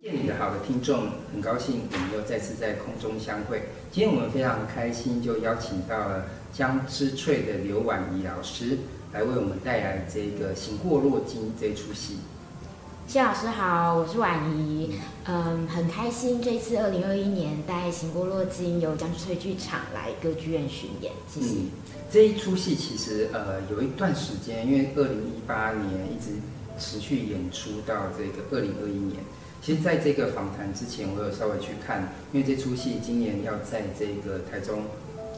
见你的好的听众，很高兴我们又再次在空中相会。今天我们非常开心，就邀请到了江之翠的刘婉仪老师来为我们带来这个《行过洛金》这出戏。谢老师好，我是婉仪，嗯，很开心这次二零二一年带《行过洛金》由江之翠剧场来歌剧院巡演，谢谢。嗯、这一出戏其实呃有一段时间，因为二零一八年一直持续演出到这个二零二一年。其实，在这个访谈之前，我有稍微去看，因为这出戏今年要在这个台中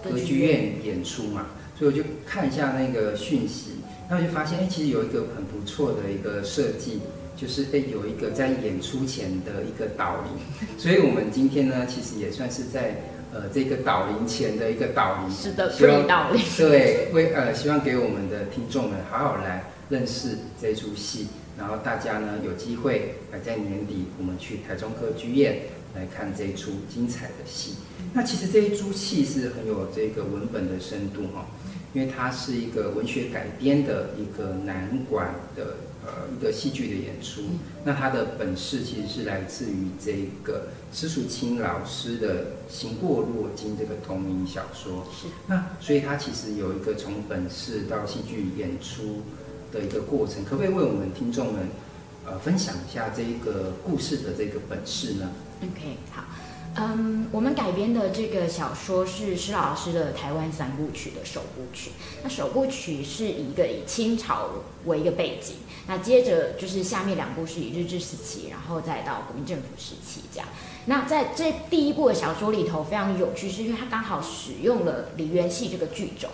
歌剧院演出嘛，所以我就看一下那个讯息，然后就发现，哎，其实有一个很不错的一个设计，就是哎，有一个在演出前的一个导聆，所以我们今天呢，其实也算是在呃这个导聆前的一个导聆，是的，希望导聆，对，为呃希望给我们的听众们好好来认识这出戏。然后大家呢有机会来在年底，我们去台中歌剧院来看这一出精彩的戏。那其实这一出戏是很有这个文本的深度哈，因为它是一个文学改编的一个南管的呃一个戏剧的演出。那它的本事其实是来自于这个施淑清老师的《行过落金》这个同名小说。是。那所以它其实有一个从本事到戏剧演出的一个过程，可不可以为我们听众们，呃，分享一下这一个故事的这个本事呢？OK，好，嗯，我们改编的这个小说是施老师的台湾三部曲的首部曲。那首部曲是以一个以清朝为一个背景，那接着就是下面两部是以日治时期，然后再到国民政府时期这样。那在这第一部的小说里头非常有趣，是因为它刚好使用了梨园戏这个剧种。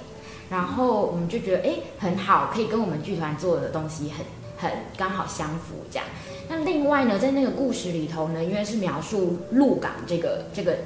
然后我们就觉得哎，很好，可以跟我们剧团做的东西很很刚好相符这样。那另外呢，在那个故事里头呢，因为是描述鹿港这个这个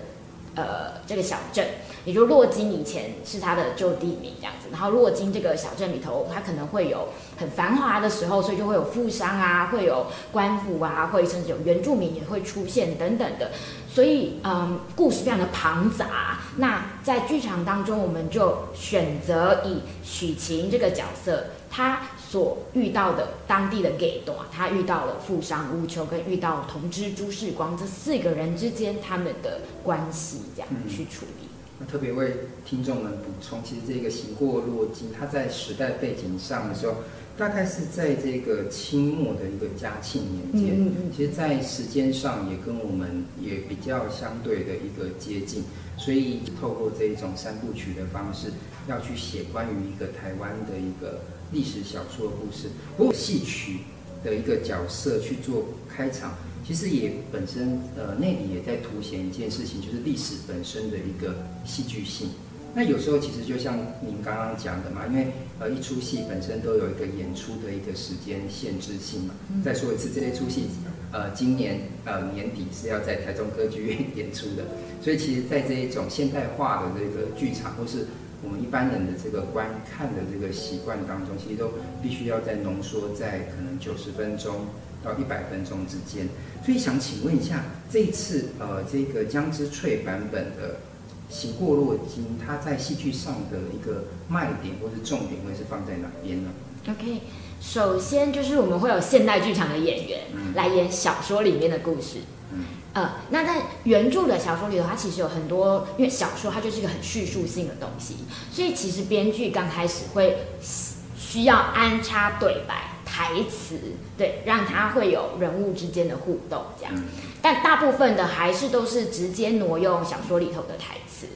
呃这个小镇，也就是洛金以前是它的旧地名这样子。然后洛金这个小镇里头，它可能会有很繁华的时候，所以就会有富商啊，会有官府啊，会甚至有原住民也会出现等等的。所以，嗯，故事非常的庞杂。那在剧场当中，我们就选择以许晴这个角色，她所遇到的当地的给多，他遇到了富商乌秋，跟遇到同知朱世光这四个人之间他们的关系，这样去处理。特别为听众们补充，其实这个行过洛基，它在时代背景上的时候。大概是在这个清末的一个嘉庆年间，嗯嗯嗯，其实，在时间上也跟我们也比较相对的一个接近，所以透过这一种三部曲的方式，要去写关于一个台湾的一个历史小说的故事。不过戏曲的一个角色去做开场，其实也本身呃那里也在凸显一件事情，就是历史本身的一个戏剧性。那有时候其实就像您刚刚讲的嘛，因为呃一出戏本身都有一个演出的一个时间限制性嘛。嗯、再说一次，这一出戏呃今年呃年底是要在台中歌剧院演出的，所以其实，在这一种现代化的这个剧场，或是我们一般人的这个观看的这个习惯当中，其实都必须要在浓缩在可能九十分钟到一百分钟之间。所以想请问一下，这一次呃这个江之翠版本的。醒过落金，它在戏剧上的一个卖点或是重点会是放在哪边呢？OK，首先就是我们会有现代剧场的演员来演小说里面的故事。嗯，呃，那在原著的小说里头，它其实有很多，因为小说它就是一个很叙述性的东西，所以其实编剧刚开始会需要安插对白。台词对，让他会有人物之间的互动，这样，但大部分的还是都是直接挪用小说里头的台词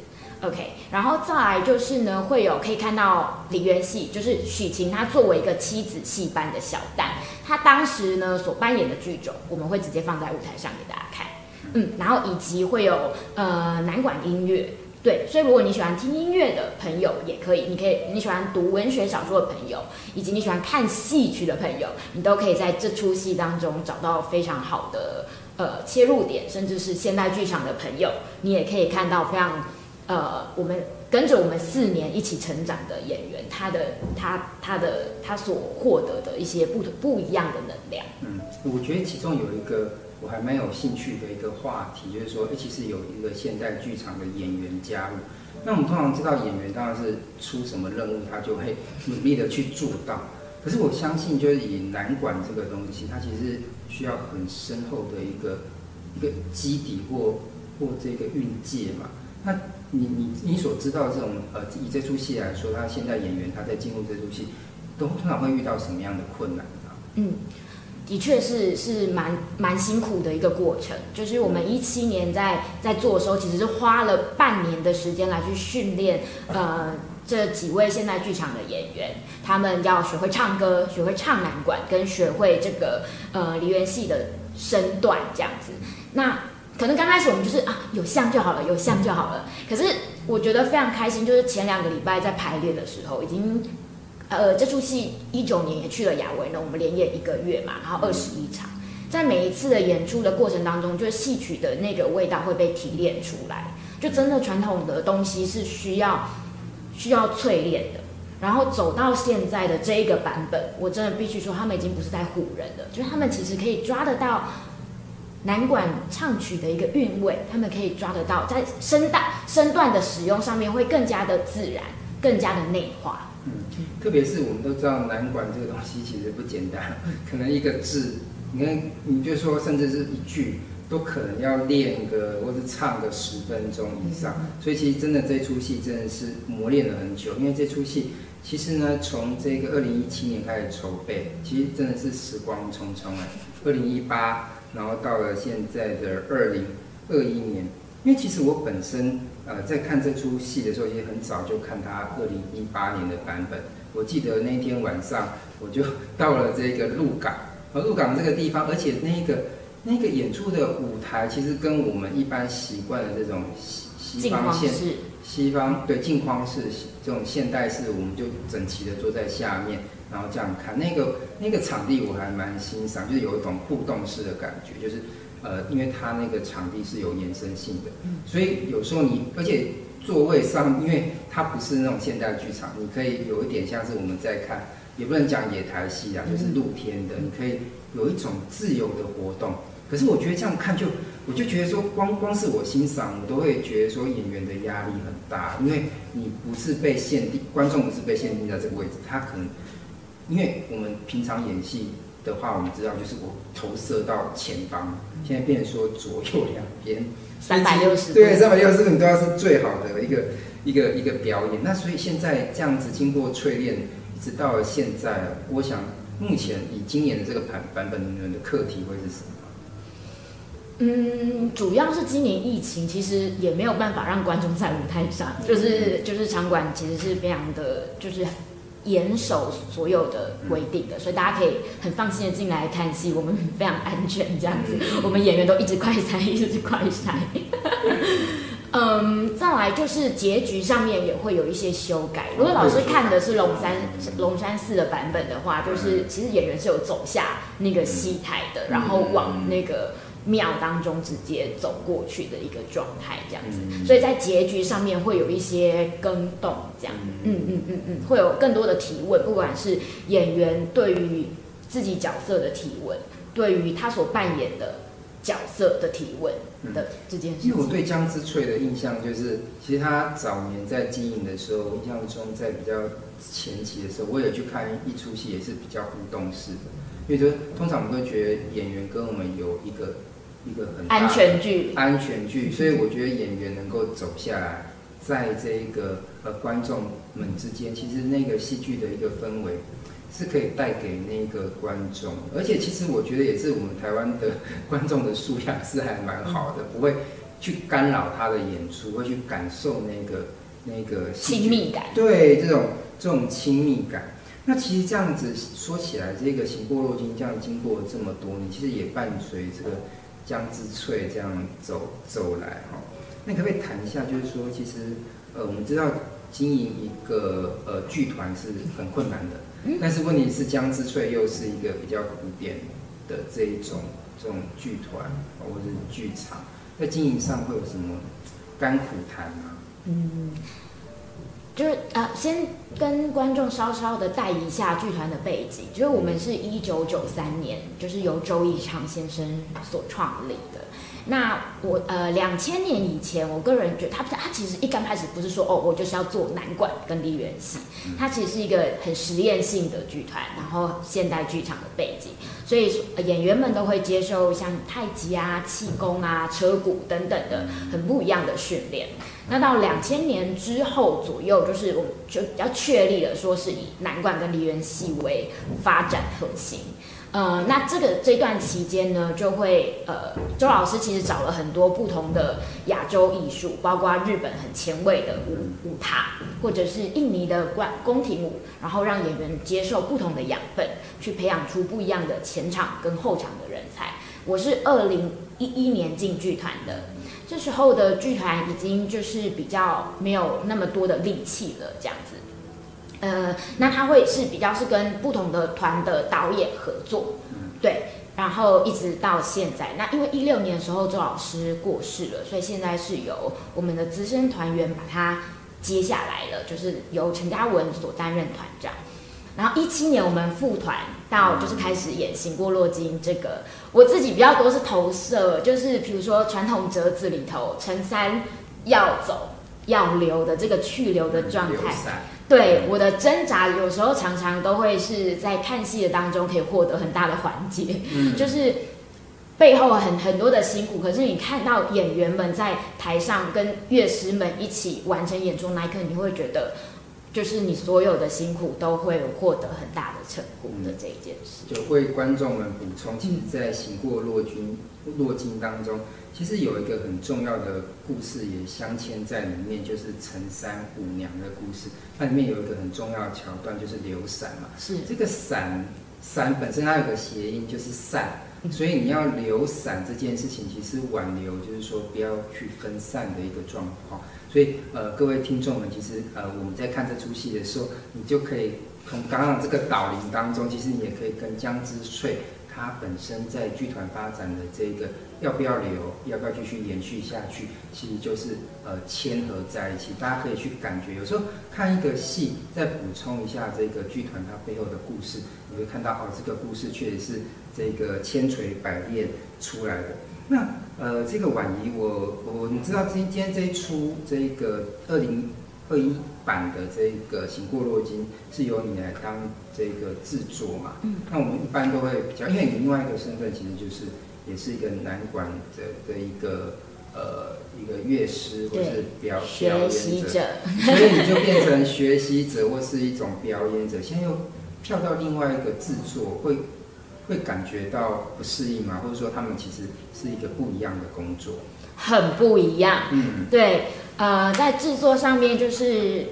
，OK，然后再来就是呢，会有可以看到梨园戏，就是许晴她作为一个妻子戏班的小旦，她当时呢所扮演的剧种，我们会直接放在舞台上给大家看，嗯，然后以及会有呃南管音乐。对，所以如果你喜欢听音乐的朋友也可以，你可以你喜欢读文学小说的朋友，以及你喜欢看戏曲的朋友，你都可以在这出戏当中找到非常好的呃切入点，甚至是现代剧场的朋友，你也可以看到非常呃我们跟着我们四年一起成长的演员，他的他他的他所获得的一些不不一样的能量。嗯，我觉得其中有一个。我还蛮有兴趣的一个话题，就是说，其实有一个现代剧场的演员加入。那我们通常知道，演员当然是出什么任务，他就会努力的去做到。可是我相信，就是以南管这个东西，它其实需要很深厚的一个一个基底或或这个运界嘛。那你你你所知道这种呃，以这出戏来说，他现在演员他在进入这出戏，都通常会遇到什么样的困难呢？嗯。的确是是蛮蛮辛苦的一个过程，就是我们一七年在在做的时候，其实是花了半年的时间来去训练，呃，这几位现代剧场的演员，他们要学会唱歌，学会唱南管，跟学会这个呃梨园戏的身段这样子。那可能刚开始我们就是啊有像就好了，有像就好了。可是我觉得非常开心，就是前两个礼拜在排练的时候已经。呃，这出戏一九年也去了亚维呢，我们连演一个月嘛，然后二十一场，在每一次的演出的过程当中，就是戏曲的那个味道会被提炼出来，就真的传统的东西是需要需要淬炼的。然后走到现在的这一个版本，我真的必须说，他们已经不是在唬人了，就是他们其实可以抓得到南管唱曲的一个韵味，他们可以抓得到在声带身段的使用上面会更加的自然，更加的内化。嗯，特别是我们都知道南管这个东西其实不简单，可能一个字，你看你就说甚至是一句，都可能要练个或是唱个十分钟以上。所以其实真的这出戏真的是磨练了很久，因为这出戏其实呢，从这个二零一七年开始筹备，其实真的是时光匆匆啊。二零一八，然后到了现在的二零二一年，因为其实我本身。呃，在看这出戏的时候，也很早就看他二零一八年的版本。我记得那天晚上，我就 到了这个鹿港，而鹿港这个地方，而且那个那个演出的舞台，其实跟我们一般习惯的这种西西方现西方对镜框式这种现代式，我们就整齐的坐在下面，然后这样看那个那个场地，我还蛮欣赏，就是有一种互动式的感觉，就是。呃，因为它那个场地是有延伸性的，所以有时候你，而且座位上，因为它不是那种现代剧场，你可以有一点像是我们在看，也不能讲野台戏啊，就是露天的，你可以有一种自由的活动。可是我觉得这样看就，我就觉得说，光光是我欣赏，我都会觉得说演员的压力很大，因为你不是被限定，观众不是被限定在这个位置，他可能，因为我们平常演戏。的话，我们知道就是我投射到前方，现在变成说左右两边三百六十度，对，三百六十度你都要是最好的一个一个一个表演。那所以现在这样子经过淬炼，一直到了现在，我想目前以今年的这个版版本里面的课题会是什么？嗯，主要是今年疫情，其实也没有办法让观众在舞台上，就是就是场馆其实是非常的，就是。严守所有的规定的，所以大家可以很放心的进来看戏，我们非常安全这样子。我们演员都一直快筛，一直快筛。嗯，再来就是结局上面也会有一些修改。如果老师看的是龙山龙山寺的版本的话，就是其实演员是有走下那个戏台的，然后往那个。庙当中直接走过去的一个状态，这样子，嗯、所以在结局上面会有一些更动，这样，嗯。嗯嗯嗯，会有更多的提问，不管是演员对于自己角色的提问，对于他所扮演的角色的提问的这件事情。因为我对江之翠的印象就是，其实他早年在经营的时候，印象中在比较前期的时候，我也去看一出戏，也是比较互动式的，因为就通常我们会觉得演员跟我们有一个。一个很安全距离，安全距离，所以我觉得演员能够走下来，在这一个呃观众们之间，其实那个戏剧的一个氛围是可以带给那个观众，而且其实我觉得也是我们台湾的 观众的素养是还蛮好的，不会去干扰他的演出，会去感受那个那个亲密感，对这种这种亲密感。那其实这样子说起来，这个《行过路经》这样经过这么多年，其实也伴随这个。江之翠这样走走来哈，那可不可以谈一下？就是说，其实呃，我们知道经营一个呃剧团是很困难的，但是问题是江之翠又是一个比较古典的这一种这种剧团或者是剧场，在经营上会有什么甘苦谈吗？嗯，就是呃，先跟观众稍稍的带一下剧团的背景，就是我们是一九九三年，就是由周以昌先生所创立的。那我呃，两千年以前，我个人觉得他他其实一刚开始不是说哦，我就是要做南管跟梨园戏，他其实是一个很实验性的剧团，然后现代剧场的背景，所以演员们都会接受像太极啊、气功啊、车鼓等等的很不一样的训练。那到两千年之后左右，就是我们就比较确立了说是以南管跟梨园戏为发展核心。呃，那这个这段期间呢，就会呃，周老师其实找了很多不同的亚洲艺术，包括日本很前卫的舞舞踏，或者是印尼的宫宫廷舞，然后让演员接受不同的养分，去培养出不一样的前场跟后场的人才。我是二零一一年进剧团的，这时候的剧团已经就是比较没有那么多的力气了，这样子。呃，那他会是比较是跟不同的团的导演合作，对，然后一直到现在。那因为一六年的时候周老师过世了，所以现在是由我们的资深团员把他接下来了，就是由陈嘉文所担任团长。然后一七年我们复团到就是开始演《行过洛金》这个，我自己比较多是投射，就是比如说传统折子里头陈三要走要留的这个去留的状态。对，我的挣扎，有时候常常都会是在看戏的当中可以获得很大的缓解，嗯，就是背后很很多的辛苦，可是你看到演员们在台上跟乐师们一起完成演出那一刻，你会觉得。就是你所有的辛苦都会获得很大的成功的这一件事。就为观众们补充，其实，在《行过洛金》洛金当中，其实有一个很重要的故事也镶嵌在里面，就是陈三五娘的故事。它里面有一个很重要的桥段，就是留散嘛。是这个散散本身它有个谐音，就是散，所以你要留散这件事情，其实挽留就是说不要去分散的一个状况。所以，呃，各位听众们，其实，呃，我们在看这出戏的时候，你就可以从刚刚这个导聆当中，其实你也可以跟江之翠他本身在剧团发展的这个要不要留，要不要继续延续下去，其实就是呃牵合在一起。大家可以去感觉，有时候看一个戏，再补充一下这个剧团它背后的故事，你会看到哦，这个故事确实是这个千锤百炼出来的。那呃，这个婉仪，我我你知道今今天这一出这个二零二一版的这个《醒过洛金》是由你来当这个制作嘛？嗯。那我们一般都会比较，因为你另外一个身份其实就是也是一个南管的的一个呃一个乐师或是表表演者，所以你就变成学习者或是一种表演者，现在又跳到另外一个制作会。会感觉到不适应吗？或者说他们其实是一个不一样的工作？很不一样。嗯，对，呃，在制作上面就是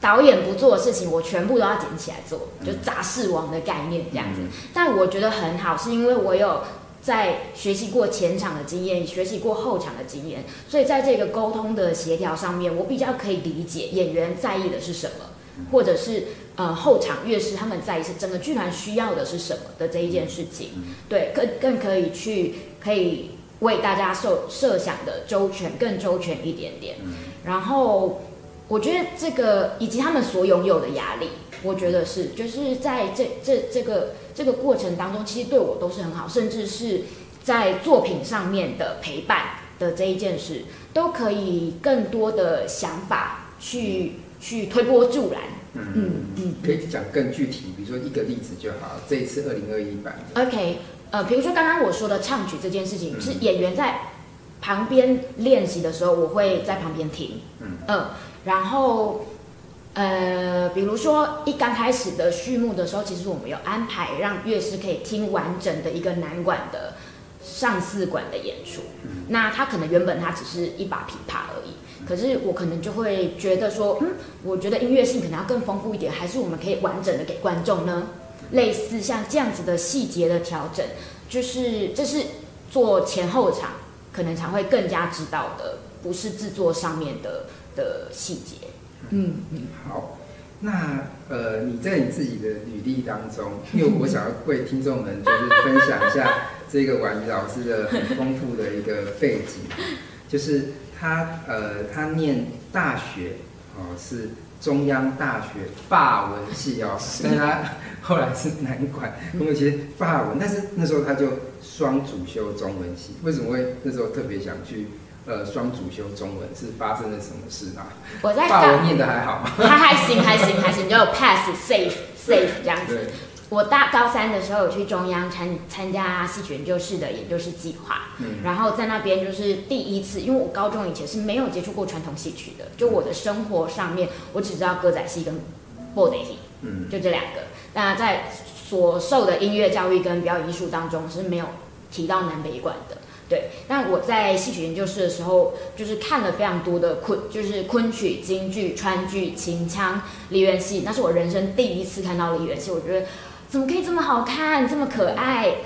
导演不做的事情，我全部都要捡起来做，就杂事王的概念这样子。嗯。但我觉得很好，是因为我有在学习过前场的经验，学习过后场的经验，所以在这个沟通的协调上面，我比较可以理解演员在意的是什么，或者是。呃，后场乐师他们在意是整个剧团需要的是什么的这一件事情，对，更更可以去可以为大家设设想的周全更周全一点点。然后我觉得这个以及他们所拥有的压力，我觉得是就是在这这这个这个过程当中，其实对我都是很好，甚至是在作品上面的陪伴的这一件事，都可以更多的想法去去推波助澜。嗯嗯嗯，可以讲更具体，比如说一个例子就好。这一次二零二一版，OK，呃，比如说刚刚我说的唱曲这件事情，嗯、是演员在旁边练习的时候，我会在旁边听，嗯嗯、呃，然后呃，比如说一刚开始的序幕的时候，其实我们有安排让乐师可以听完整的一个南管的上四管的演出，嗯、那他可能原本他只是一把琵琶而已。可是我可能就会觉得说，嗯，我觉得音乐性可能要更丰富一点，还是我们可以完整的给观众呢？类似像这样子的细节的调整，就是这是做前后场可能才会更加知道的，不是制作上面的的细节。嗯嗯。好，那呃，你在你自己的履历当中，因为我想要为听众们就是分享一下这个婉瑜老师的很丰富的一个背景，就是。他呃，他念大学哦，是中央大学法文系哦，但是他后来是南管，因为其实法文，但是那时候他就双主修中文系。为什么会那时候特别想去呃双主修中文？是发生了什么事啊？我在法文念的还好吗？还还行还行还行，就 pass safe safe 这样子。我大高三的时候有去中央参参加戏曲研究室的研究室计划，嗯，然后在那边就是第一次，因为我高中以前是没有接触过传统戏曲的，就我的生活上面我只知道歌仔戏跟布袋戏，嗯，就这两个。那在所受的音乐教育跟表演艺术当中是没有提到南北管的，对。但我在戏曲研究室的时候，就是看了非常多的昆，就是昆曲、京剧、川剧、秦腔、梨园戏，那是我人生第一次看到梨园戏，我觉得。怎么可以这么好看，这么可爱？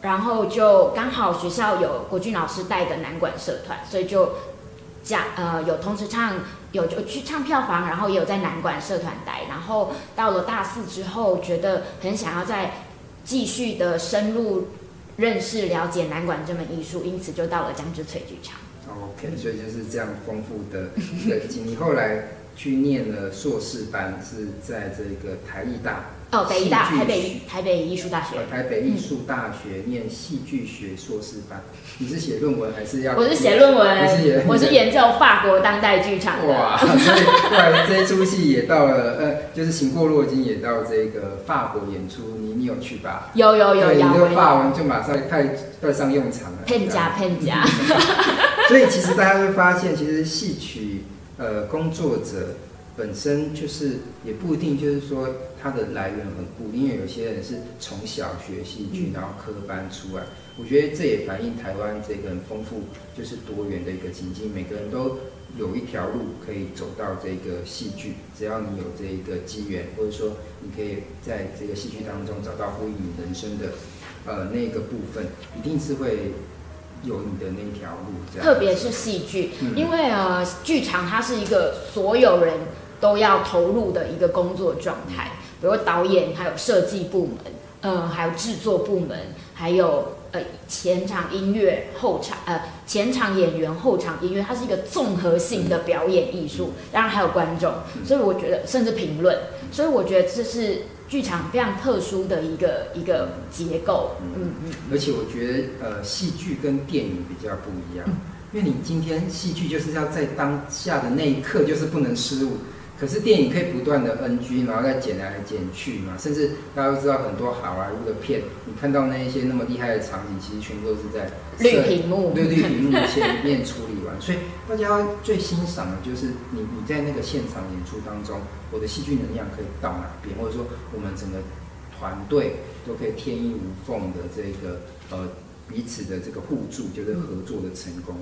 然后就刚好学校有国俊老师带的南管社团，所以就讲呃有同时唱有就去唱票房，然后也有在南管社团待。然后到了大四之后，觉得很想要再继续的深入认识了解南管这门艺术，因此就到了江之翠剧场。OK，所以就是这样丰富的一个经历。后来去念了硕士班，是在这个台艺大。哦，北艺大，台北台北艺术大学，台北艺术大学念戏剧学硕士班。你是写论文还是要？我是写论文，我是研究法国当代剧场的。哇，所以后来这一出戏也到了，呃，就是行过洛金也到这个法国演出，你你有去吧？有有有，你的法文就马上派派上用场了。骗家骗家。所以其实大家会发现，其实戏曲呃工作者。本身就是也不一定，就是说它的来源很固定，因为有些人是从小学戏剧，然后科班出来。我觉得这也反映台湾这个很丰富，就是多元的一个情境，每个人都有一条路可以走到这个戏剧，只要你有这一个机缘，或者说你可以在这个戏剧当中找到呼应你人生的呃那个部分，一定是会有你的那条路。特别是戏剧，嗯、因为呃剧场它是一个所有人。都要投入的一个工作状态，比如导演，还有设计部门，嗯、呃，还有制作部门，还有呃前场音乐、后场呃前场演员、后场音乐，它是一个综合性的表演艺术。当然还有观众，所以我觉得甚至评论，所以我觉得这是剧场非常特殊的一个一个结构。嗯嗯。而且我觉得呃戏剧跟电影比较不一样，因为你今天戏剧就是要在当下的那一刻就是不能失误。可是电影可以不断的 NG，然后再剪来剪去嘛，甚至大家都知道很多好莱坞的片，你看到那一些那么厉害的场景，其实全部都是在绿屏幕，对绿屏幕前面处理完。所以 大家最欣赏的就是你你在那个现场演出当中，我的戏剧能量可以到哪边，或者说我们整个团队都可以天衣无缝的这个呃彼此的这个互助，就是合作的成功。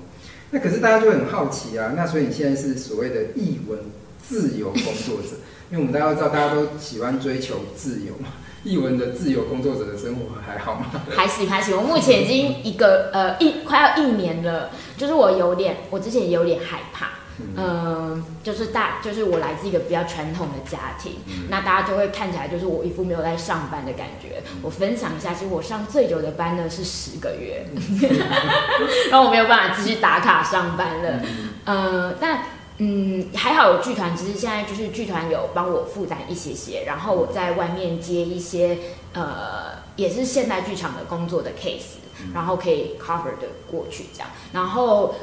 那可是大家就很好奇啊，那所以你现在是所谓的译文。自由工作者，因为我们大家都知道，大家都喜欢追求自由嘛。译文的自由工作者的生活还好吗？还行还行，我目前已经一个呃一快要一年了，就是我有点，我之前也有点害怕，嗯、呃，就是大就是我来自一个比较传统的家庭，嗯、那大家就会看起来就是我一副没有在上班的感觉。我分享一下，其实我上最久的班呢是十个月，然后我没有办法继续打卡上班了，嗯、呃，但。嗯，还好有剧团，只是现在就是剧团有帮我负担一些些，然后我在外面接一些呃，也是现代剧场的工作的 case，然后可以 cover 的过去这样，然后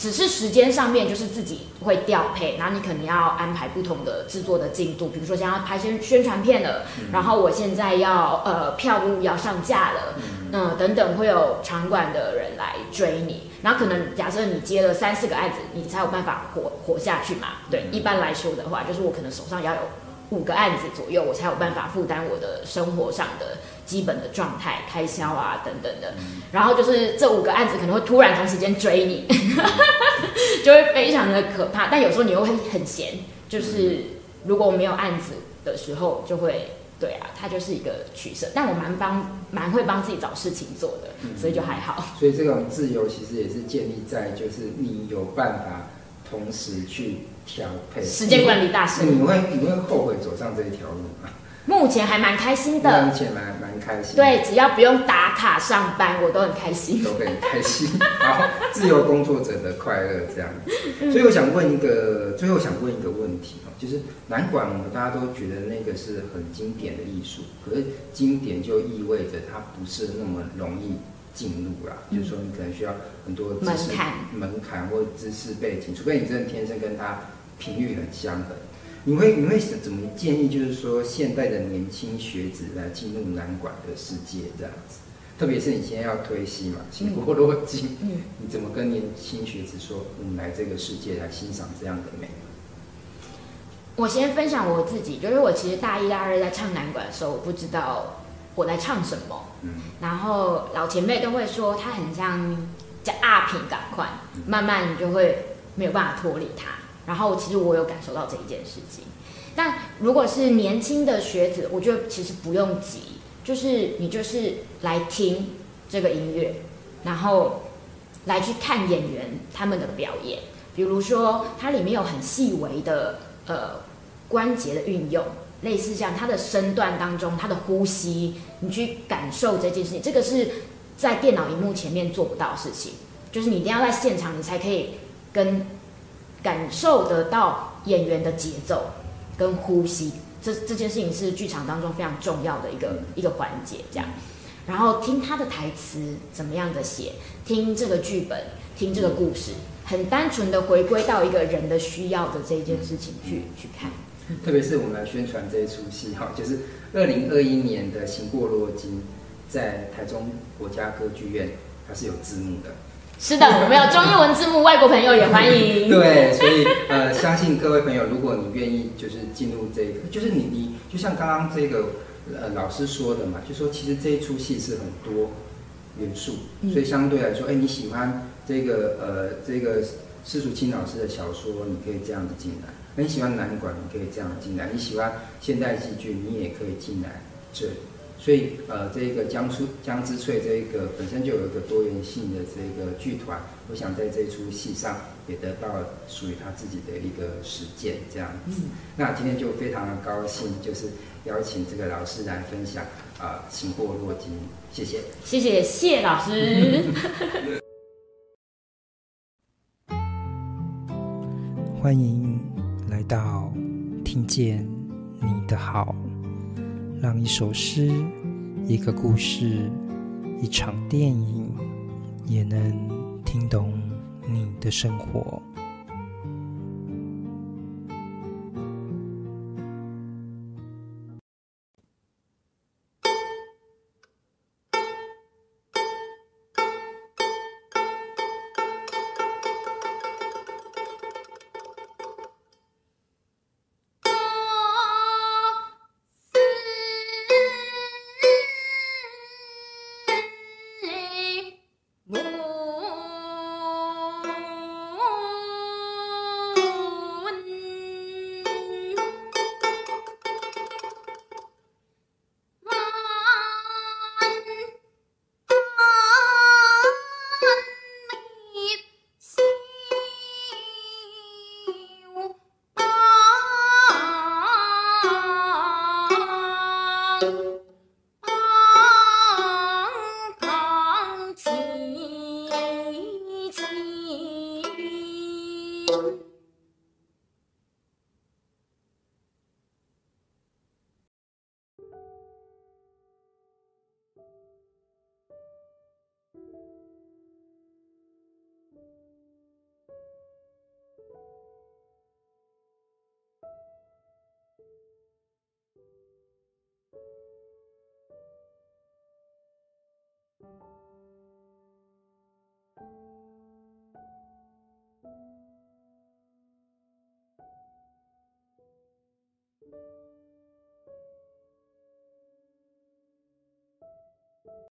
只是时间上面就是自己会调配，然后你可能要安排不同的制作的进度，比如说想要拍宣宣传片了，然后我现在要呃票务要上架了，嗯、呃、等等会有场馆的人来追你。然后可能假设你接了三四个案子，你才有办法活活下去嘛？对，一般来说的话，就是我可能手上要有五个案子左右，我才有办法负担我的生活上的基本的状态、开销啊等等的。然后就是这五个案子可能会突然同时间追你，就会非常的可怕。但有时候你又会很闲，就是如果我没有案子的时候，就会。对啊，它就是一个取舍，但我蛮帮蛮会帮自己找事情做的，嗯、所以就还好。所以这种自由其实也是建立在就是你有办法同时去调配时间管理大师。你会你会后悔走上这一条路吗？目前还蛮开心的，目前蛮蛮开开心。对，只要不用打卡上班，我都很开心。都很开心。好，自由工作者的快乐这样子。所以我想问一个，最后想问一个问题哦，就是南管，我们大家都觉得那个是很经典的艺术，可是经典就意味着它不是那么容易进入啦。嗯、就是说，你可能需要很多知识门槛、门槛或知识背景，除非你真的天生跟它频率很相合。你会你会怎么建议？就是说，现代的年轻学子来进入南管的世界这样子，特别是你现在要推戏嘛，新国落金，嗯，你怎么跟年轻学子说，我们来这个世界来欣赏这样的美？我先分享我自己，就是我其实大一、大二在唱南管的时候，我不知道我在唱什么，嗯，然后老前辈都会说，他很像叫阿平赶快，慢慢你就会没有办法脱离他。然后其实我有感受到这一件事情，但如果是年轻的学子，我觉得其实不用急，就是你就是来听这个音乐，然后来去看演员他们的表演，比如说它里面有很细微的呃关节的运用，类似像他的身段当中他的呼吸，你去感受这件事情，这个是在电脑荧幕前面做不到的事情，就是你一定要在现场，你才可以跟。感受得到演员的节奏跟呼吸，这这件事情是剧场当中非常重要的一个一个环节，这样。然后听他的台词怎么样的写，听这个剧本，听这个故事，很单纯的回归到一个人的需要的这一件事情去去看。特别是我们来宣传这一出戏哈，就是二零二一年的《行过洛金》在台中国家歌剧院，它是有字幕的。是的，我们有中英文字幕，外国朋友也欢迎。对，所以呃，相信各位朋友，如果你愿意，就是进入这个，就是你你就像刚刚这个呃老师说的嘛，就说其实这一出戏是很多元素，所以相对来说，哎，你喜欢这个呃这个施淑清老师的小说，你可以这样子进来；你喜欢南管，你可以这样进来；你喜欢现代戏剧，你也可以进来这里。所以，呃，这个江苏江之翠这一个本身就有一个多元性的这个剧团，我想在这出戏上也得到属于他自己的一个实践，这样子。嗯、那今天就非常的高兴，就是邀请这个老师来分享啊，呃《行过落金》，谢谢，谢谢谢老师。欢迎来到听见你的好。让一首诗、一个故事、一场电影，也能听懂你的生活。